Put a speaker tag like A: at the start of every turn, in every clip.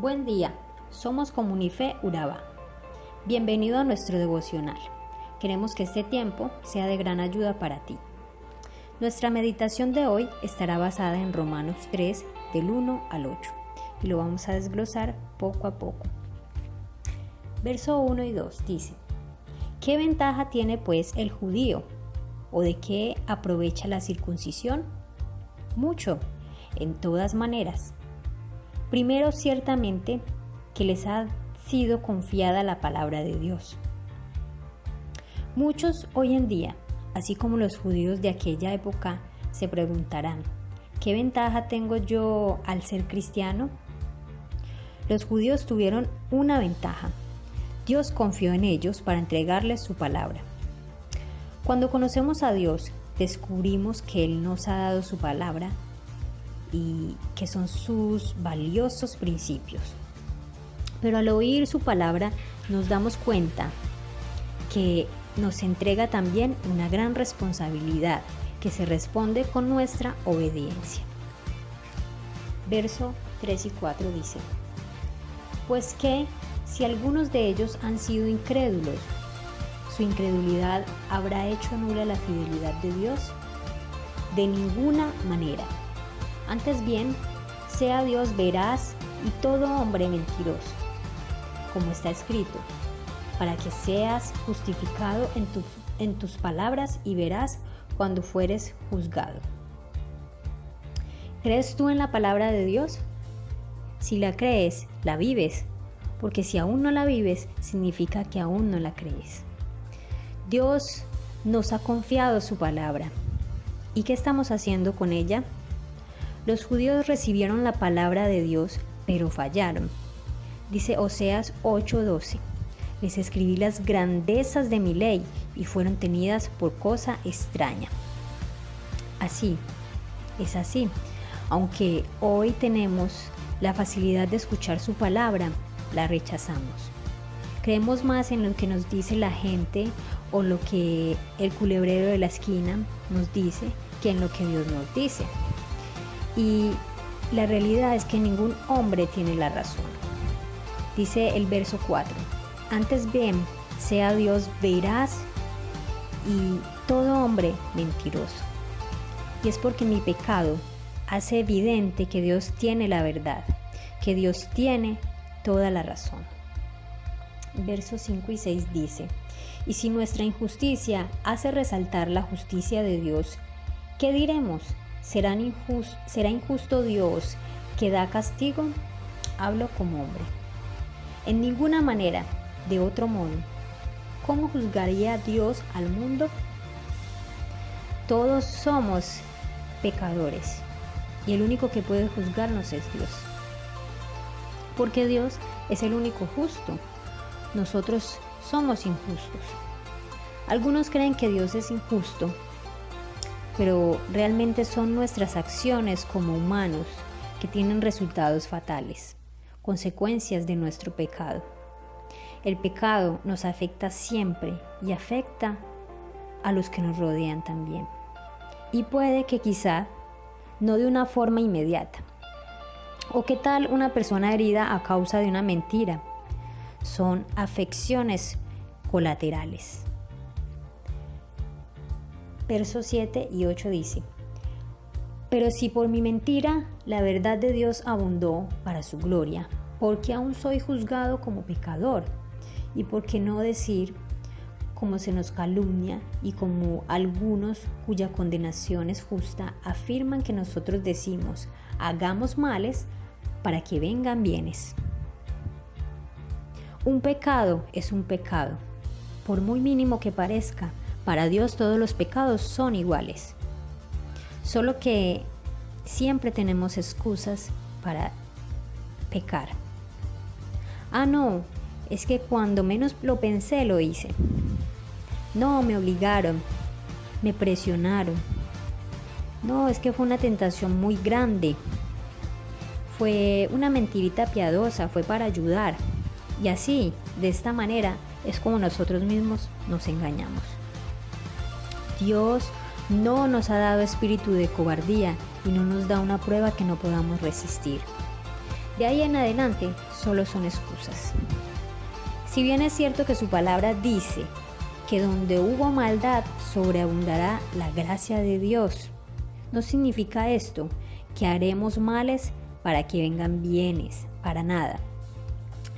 A: Buen día, somos Comunife Uraba. Bienvenido a nuestro devocional. Queremos que este tiempo sea de gran ayuda para ti. Nuestra meditación de hoy estará basada en Romanos 3 del 1 al 8 y lo vamos a desglosar poco a poco. Verso 1 y 2 dice, ¿qué ventaja tiene pues el judío? ¿O de qué aprovecha la circuncisión? Mucho, en todas maneras. Primero, ciertamente, que les ha sido confiada la palabra de Dios. Muchos hoy en día, así como los judíos de aquella época, se preguntarán, ¿qué ventaja tengo yo al ser cristiano? Los judíos tuvieron una ventaja, Dios confió en ellos para entregarles su palabra. Cuando conocemos a Dios, descubrimos que Él nos ha dado su palabra y que son sus valiosos principios. Pero al oír su palabra nos damos cuenta que nos entrega también una gran responsabilidad que se responde con nuestra obediencia. Verso 3 y 4 dice, Pues que si algunos de ellos han sido incrédulos, ¿su incredulidad habrá hecho nula la fidelidad de Dios? De ninguna manera. Antes bien, sea Dios veraz y todo hombre mentiroso, como está escrito, para que seas justificado en, en tus palabras y verás cuando fueres juzgado. ¿Crees tú en la palabra de Dios? Si la crees, la vives porque si aún no la vives, significa que aún no la crees. Dios nos ha confiado su palabra. ¿Y qué estamos haciendo con ella? Los judíos recibieron la palabra de Dios, pero fallaron. Dice Oseas 8:12. Les escribí las grandezas de mi ley y fueron tenidas por cosa extraña. Así, es así. Aunque hoy tenemos la facilidad de escuchar su palabra, la rechazamos. Creemos más en lo que nos dice la gente o lo que el culebrero de la esquina nos dice que en lo que Dios nos dice. Y la realidad es que ningún hombre tiene la razón. Dice el verso 4. Antes bien, sea Dios veraz y todo hombre mentiroso. Y es porque mi pecado hace evidente que Dios tiene la verdad, que Dios tiene toda la razón. Versos 5 y 6 dice, y si nuestra injusticia hace resaltar la justicia de Dios, ¿qué diremos? ¿Será injusto Dios que da castigo? Hablo como hombre. En ninguna manera, de otro modo, ¿cómo juzgaría Dios al mundo? Todos somos pecadores y el único que puede juzgarnos es Dios porque Dios es el único justo. Nosotros somos injustos. Algunos creen que Dios es injusto, pero realmente son nuestras acciones como humanos que tienen resultados fatales, consecuencias de nuestro pecado. El pecado nos afecta siempre y afecta a los que nos rodean también. Y puede que quizá no de una forma inmediata, ¿O qué tal una persona herida a causa de una mentira? Son afecciones colaterales. Versos 7 y 8 dice, Pero si por mi mentira la verdad de Dios abundó para su gloria, porque aún soy juzgado como pecador, y por qué no decir como se nos calumnia y como algunos cuya condenación es justa afirman que nosotros decimos, hagamos males para que vengan bienes. Un pecado es un pecado. Por muy mínimo que parezca, para Dios todos los pecados son iguales. Solo que siempre tenemos excusas para pecar. Ah, no, es que cuando menos lo pensé lo hice. No, me obligaron, me presionaron. No, es que fue una tentación muy grande, fue una mentirita piadosa, fue para ayudar. Y así, de esta manera, es como nosotros mismos nos engañamos. Dios no nos ha dado espíritu de cobardía y no nos da una prueba que no podamos resistir. De ahí en adelante solo son excusas. Si bien es cierto que su palabra dice que donde hubo maldad sobreabundará la gracia de Dios, no significa esto que haremos males para que vengan bienes, para nada.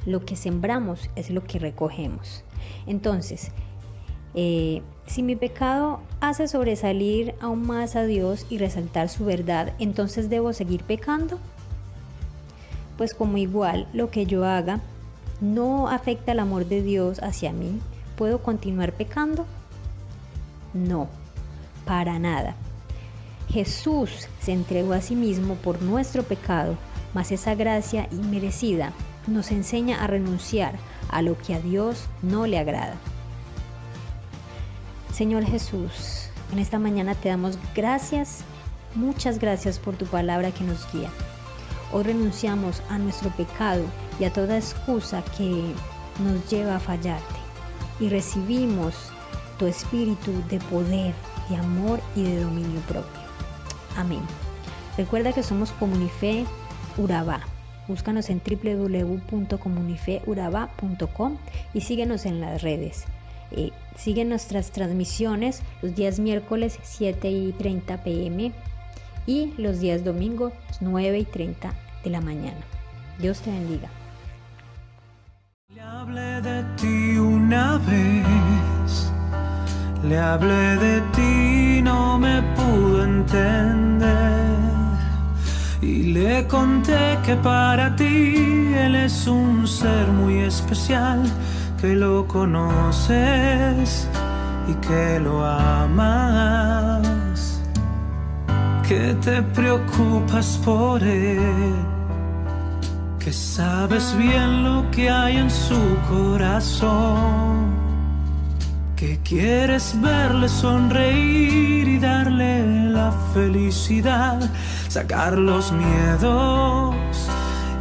A: Lo que sembramos es lo que recogemos. Entonces, eh, si mi pecado hace sobresalir aún más a Dios y resaltar su verdad, entonces debo seguir pecando. Pues como igual lo que yo haga no afecta el amor de Dios hacia mí, ¿puedo continuar pecando? No, para nada. Jesús se entregó a sí mismo por nuestro pecado, mas esa gracia inmerecida nos enseña a renunciar a lo que a Dios no le agrada. Señor Jesús, en esta mañana te damos gracias, muchas gracias por tu palabra que nos guía. Hoy renunciamos a nuestro pecado y a toda excusa que nos lleva a fallarte y recibimos tu espíritu de poder, de amor y de dominio propio. Amén. Recuerda que somos Comunife Urabá. Búscanos en www.comunifeurabá.com y síguenos en las redes. Eh, sigue nuestras transmisiones los días miércoles 7 y 30 pm y los días domingos 9 y 30 de la mañana. Dios te bendiga.
B: Le hablé de ti una vez, le hablé de ti, no me pudo entender. Y le conté que para ti Él es un ser muy especial que lo conoces y que lo amas, que te preocupas por él, que sabes bien lo que hay en su corazón, que quieres verle sonreír y darle la felicidad, sacar los miedos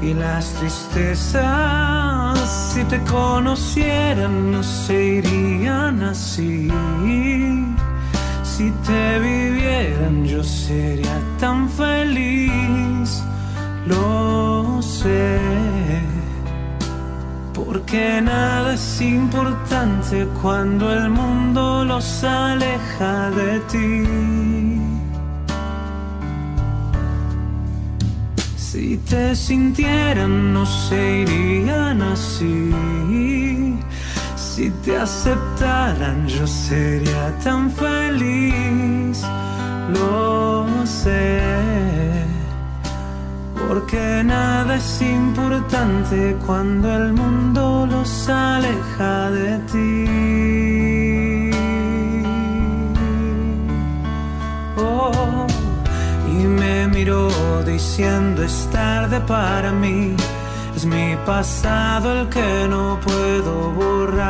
B: y las tristezas si te conocieran no se irían así. Si te vivieran yo sería tan feliz, lo sé. Porque nada es importante cuando el mundo los aleja de ti. Si te sintieran no se irían así. Si te aceptaran yo sería tan feliz. Lo sé. Porque nada es importante cuando el mundo los aleja de ti. Diciendo es tarde para mí. Es mi pasado el que no puedo borrar.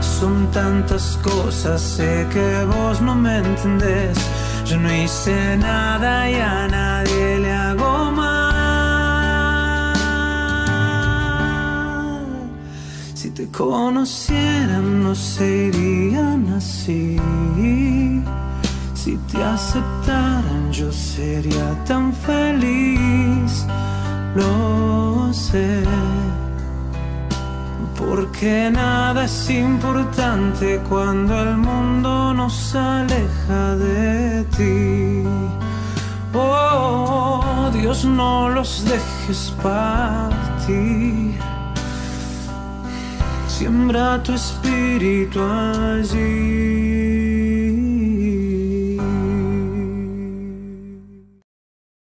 B: Son tantas cosas, sé que vos no me entendés. Yo no hice nada y a nadie le hago mal. Si te conocieran no se irían así. Si te aceptaran yo sería tan feliz, lo sé. Porque nada es importante cuando el mundo nos aleja de ti. Oh, Dios, no los dejes partir. Siembra tu espíritu allí.